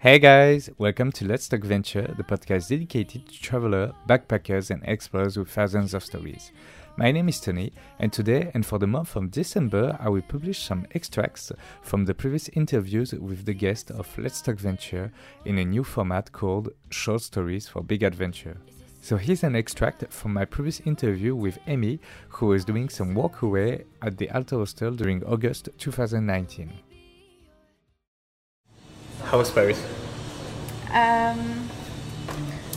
Hey guys, welcome to Let's Talk Venture, the podcast dedicated to travelers, backpackers, and explorers with thousands of stories. My name is Tony, and today and for the month of December, I will publish some extracts from the previous interviews with the guests of Let's Talk Venture in a new format called Short Stories for Big Adventure. So here's an extract from my previous interview with Amy, who was doing some workaway at the Alter Hostel during August 2019. How was Paris? Um,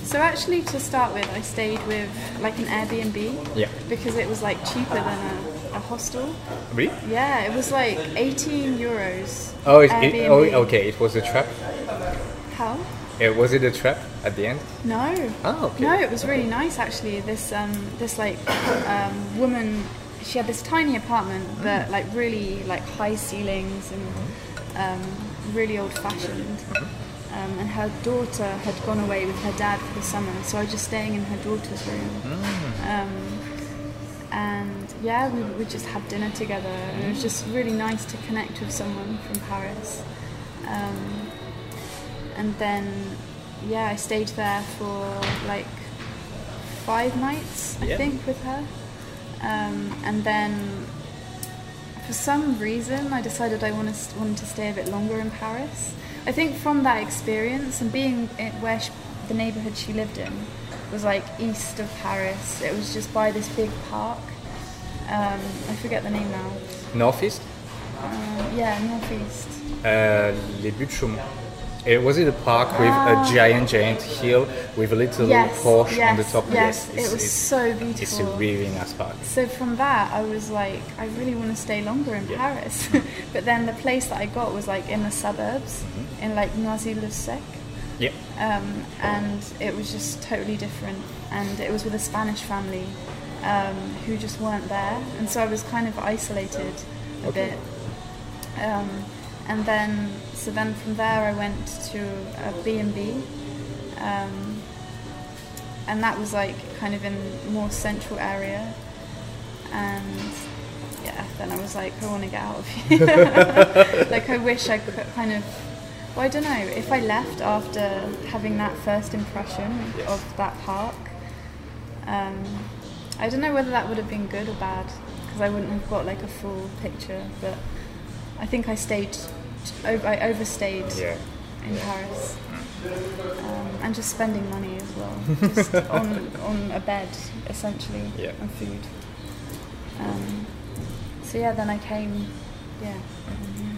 so actually, to start with, I stayed with like an Airbnb Yeah. because it was like cheaper than a, a hostel. Really? Yeah, it was like 18 euros. Oh, it, it, oh, okay. It was a trap. How? Uh, was it a trap at the end? No. Oh, okay. No, it was really nice actually. This um, this like um, woman, she had this tiny apartment, but like really like high ceilings and um, really old fashioned. Um, and her daughter had gone away with her dad for the summer, so I was just staying in her daughter's room. Um, and yeah, we we just had dinner together, and it was just really nice to connect with someone from Paris. Um, and then yeah, I stayed there for like five nights, I Yeah. think, with her. Um, and then for some reason, I decided I wanted, wanted to stay a bit longer in Paris. I think from that experience and being in, where she, the neighborhood she lived in was like east of Paris. It was just by this big park. Um, I forget the name now. Northeast? Um, yeah, northeast. Uh, Les Buttes Chaumont. Uh, was it a park with Ah. a giant, giant hill with a little Yes, Porsche yes, on the top? yes. it's, it was it's, so beautiful. it's a really nice park. So from that, I was like, I really want to stay longer in Yeah. Paris. but then the place that I got was like in the suburbs, Mm-hmm. in like Noisy-le-Sec, Yeah. um, and it was just totally different. And it was with a Spanish family um, who just weren't there, and so I was kind of isolated a Okay. bit. Um, and then, so then from there, I went to a B&B. Um, and that was like kind of in more central area and yeah then i was like i want to get out of here like i wish i could kind of well i don't know if i left after having that first impression Yes. of that park um, i don't know whether that would have been good or bad because i wouldn't have got like a full picture but i think i stayed i overstayed Yeah. in Paris. Um, and just spending money as well, just on, on a bed essentially Yeah. and food. Um, so yeah, then I came, yeah, and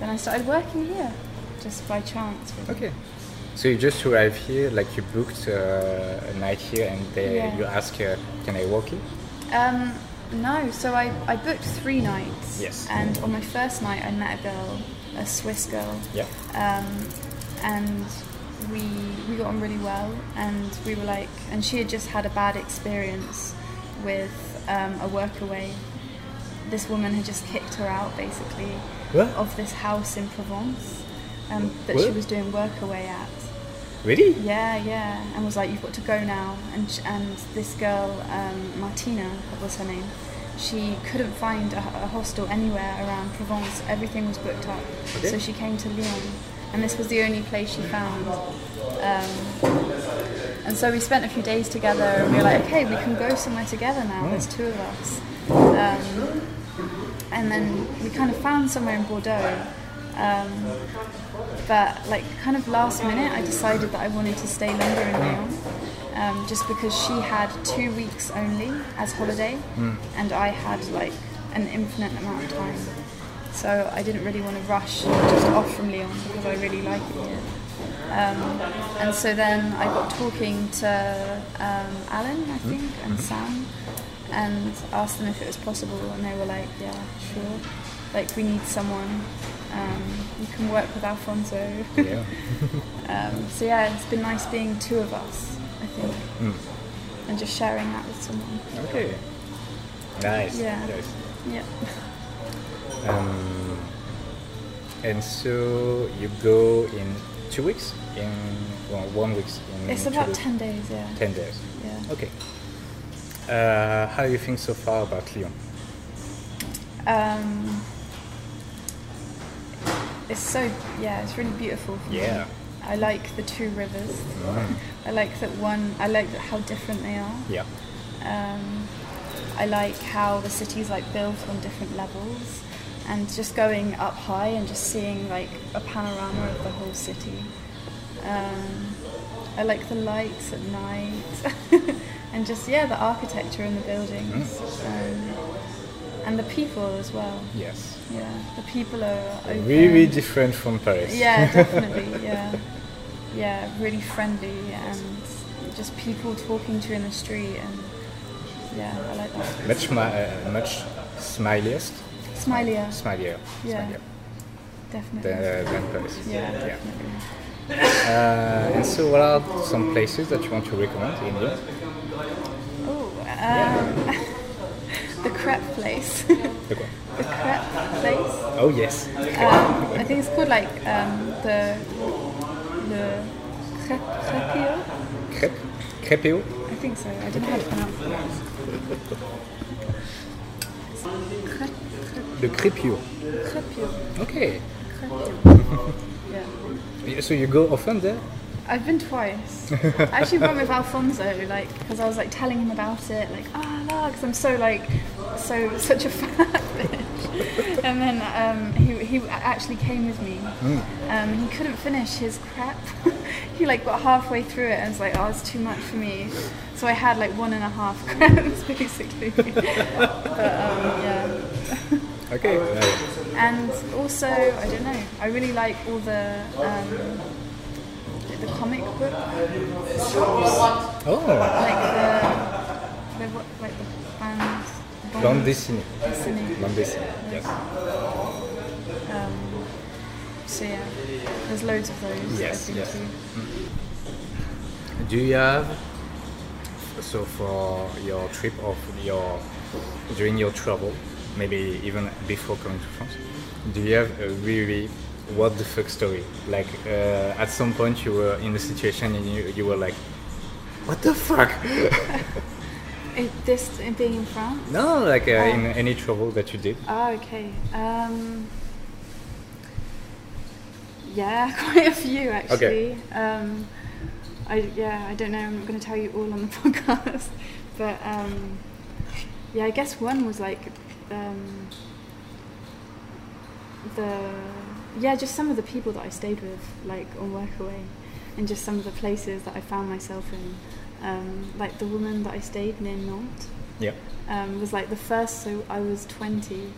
then I started working here, just by chance. Really. Okay. So you just arrived here, like you booked uh, a night here, and they, Yeah. you ask, uh, "Can I walk here?" Um, no, so I, I booked three nights. Yes. And on my first night, I met a girl, a Swiss girl. Yeah. um, and we we got on really well and we were like and she had just had a bad experience with um, a workaway this woman had just kicked her out basically What? of this house in Provence um, that she was doing workaway at Really? yeah yeah. And was like you've got to go now. And sh- and this girl um, Martina that was her name? She couldn't find a, a hostel anywhere around Provence. Everything was booked up. Okay. so she came to Lyon. And this was the only place she found. Um, and so we spent a few days together and we were like okay we can go somewhere together now. There's two of us. Um, and then we kind of found somewhere in Bordeaux. Um, but like kind of last minute I decided that I wanted to stay longer in Lyon um, just because she had two weeks only as holiday and I had like an infinite amount of time. So I didn't really want to rush just off from Lyon because I really like it here. Um, and so then I got talking to um, Alan I think and Sam and asked them if it was possible and they were like yeah sure like we need someone um, you can work with Alfonso Yeah. um, so yeah it's been nice being two of us I think Mm. and just sharing that with someone Okay. Nice. Yeah. Nice. yeah Um, and so you go in two weeks, in well, one week. In it's about weeks. 10 days yeah Ten days. yeah Okay. Uh, how do you think so far about Lyon? um, it's so yeah, it's really beautiful. For Yeah. Me. I like the two rivers. I like that one. I like how different they are. Yeah. Um, I like how the city's like built on different levels, and just going up high and just seeing like a panorama of the whole city. Um, I like the lights at night, and just yeah, the architecture in the buildings, um, and the people as well. Yes. Yeah, the people are open. Really different from Paris. Yeah, definitely. Yeah, yeah, really friendly and just people talking to you in the street and yeah, I like that. much uh, much smiliest, Smilier, smilier, Yeah. smilier definitely. than, than Paris. yeah, definitely. Uh, and so, what are some places that you want to recommend in here? Oh, um, crepe place. the The crepe place. Oh yes. Um, I think it's called like um, the the crepe crepio. Crêpe, crépéo. I think so. I don't know how to pronounce it. Crepe, The crépio. crepio. Okay. Crepio. Yeah. So you go often there? I've been twice. I actually went with Alfonso, like, because I was like telling him about it, like, ah, oh, because I'm so like, so such a fat bitch. And then um, he he actually came with me. Um, he couldn't finish his crepe. he like got halfway through it and was like, oh, it's too much for me. So I had like one and a half crepes basically. but um, yeah. Okay. And also, I don't know. I really like all the um, the comic book shops, oh, like the, the like the. Bande dessinée. Dessinée. Bande dessinée. Yes. Um, so yeah, there's loads of those. Yes, yes. to. Do you have so for your trip of your during your travel, maybe even before coming to France, do you have a really what the fuck story? Like uh, at some point you were in a situation and you, you were like, what the fuck? It, this in being in France. no, like uh, in Oh. any trouble that you did. Oh, okay. Um, yeah, quite a few actually. Um, I yeah, I don't know. I'm not going to tell you all on the podcast, but um, yeah, I guess one was like um, the yeah, just some of the people that I stayed with, like on Workaway, and just some of the places that I found myself in. Um, like the woman that I stayed near Nantes Yeah. um, was like the first. So I was 20,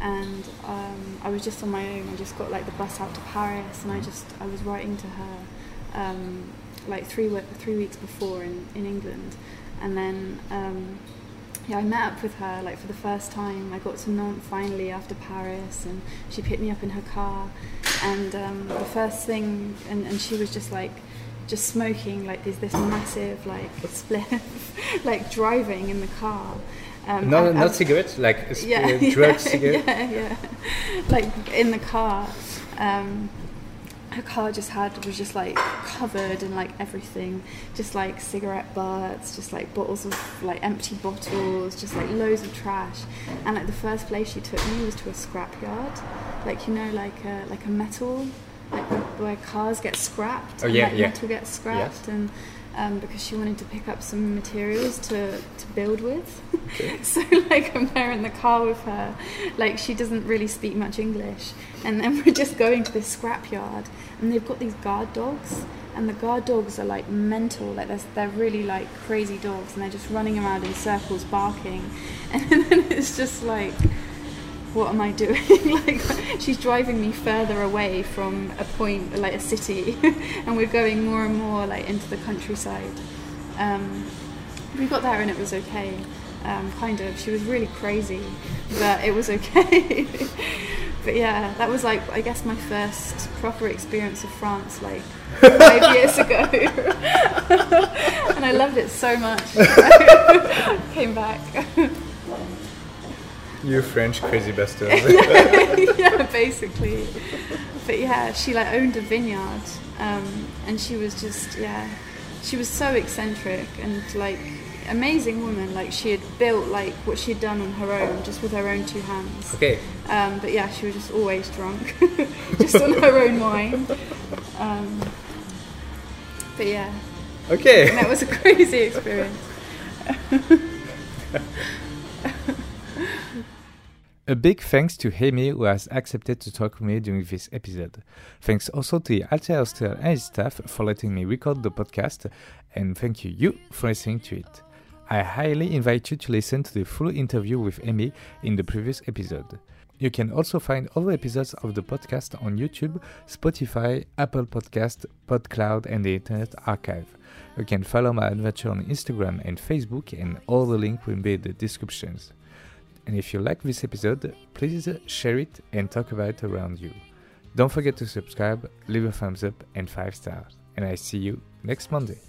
and um, I was just on my own. I just got like the bus out to Paris, and I just I was writing to her um, like three three weeks before in in England, and then. Um, yeah, I met up with her like for the first time. I got to Nantes finally after Paris, and she picked me up in her car. And um, the first thing, and, and she was just like, just smoking like this this massive like spliff, like driving in the car. Um, No, and- not cigarettes, like yeah, uh, drug yeah, cigarette. Yeah, yeah. Like in the car, um, her car just had was just like covered in like everything, just like cigarette butts, just like bottles of like empty bottles, just like loads of trash. And like the first place she took me was to a scrapyard, like you know, like a, like a metal, like where, cars get scrapped. Oh, and, like, yeah. Metal gets scrapped, and um, because she wanted to pick up some materials to, to build with. so like I'm there in the car with her, like she doesn't really speak much English, and then we're just going to this scrapyard, and they've got these guard dogs, and the guard dogs are like mental, like they're, they're really like crazy dogs, and they're just running around in circles barking, and then it's just like what am I doing? like she's driving me further away from a point, like a city, and we're going more and more like into the countryside. Um, we got there and it was okay, um, kind of. She was really crazy, but it was okay. but yeah, that was like I guess my first proper experience of France, like five years ago, and I loved it so much. Came back. You French crazy bastard. yeah, basically. But yeah, she like owned a vineyard, um, and she was just yeah, she was so eccentric and like amazing woman. Like she had built like what she had done on her own, just with her own two hands. Okay. Um, but yeah, she was just always drunk, just on her own wine. Um, but yeah, Okay. that was a crazy experience. A big thanks to Amy who has accepted to talk with me during this episode. Thanks also to the Alter Hostel and its staff for letting me record the podcast, and thank you you for listening to it. I highly invite you to listen to the full interview with Amy in the previous episode. You can also find other episodes of the podcast on YouTube, Spotify, Apple Podcast, PodCloud, and the Internet Archive. You can follow my adventure on Instagram and Facebook, and all the links will be in the descriptions. And if you like this episode, please share it and talk about it around you. Don't forget to subscribe, leave a thumbs up, and 5 stars. And I see you next Monday.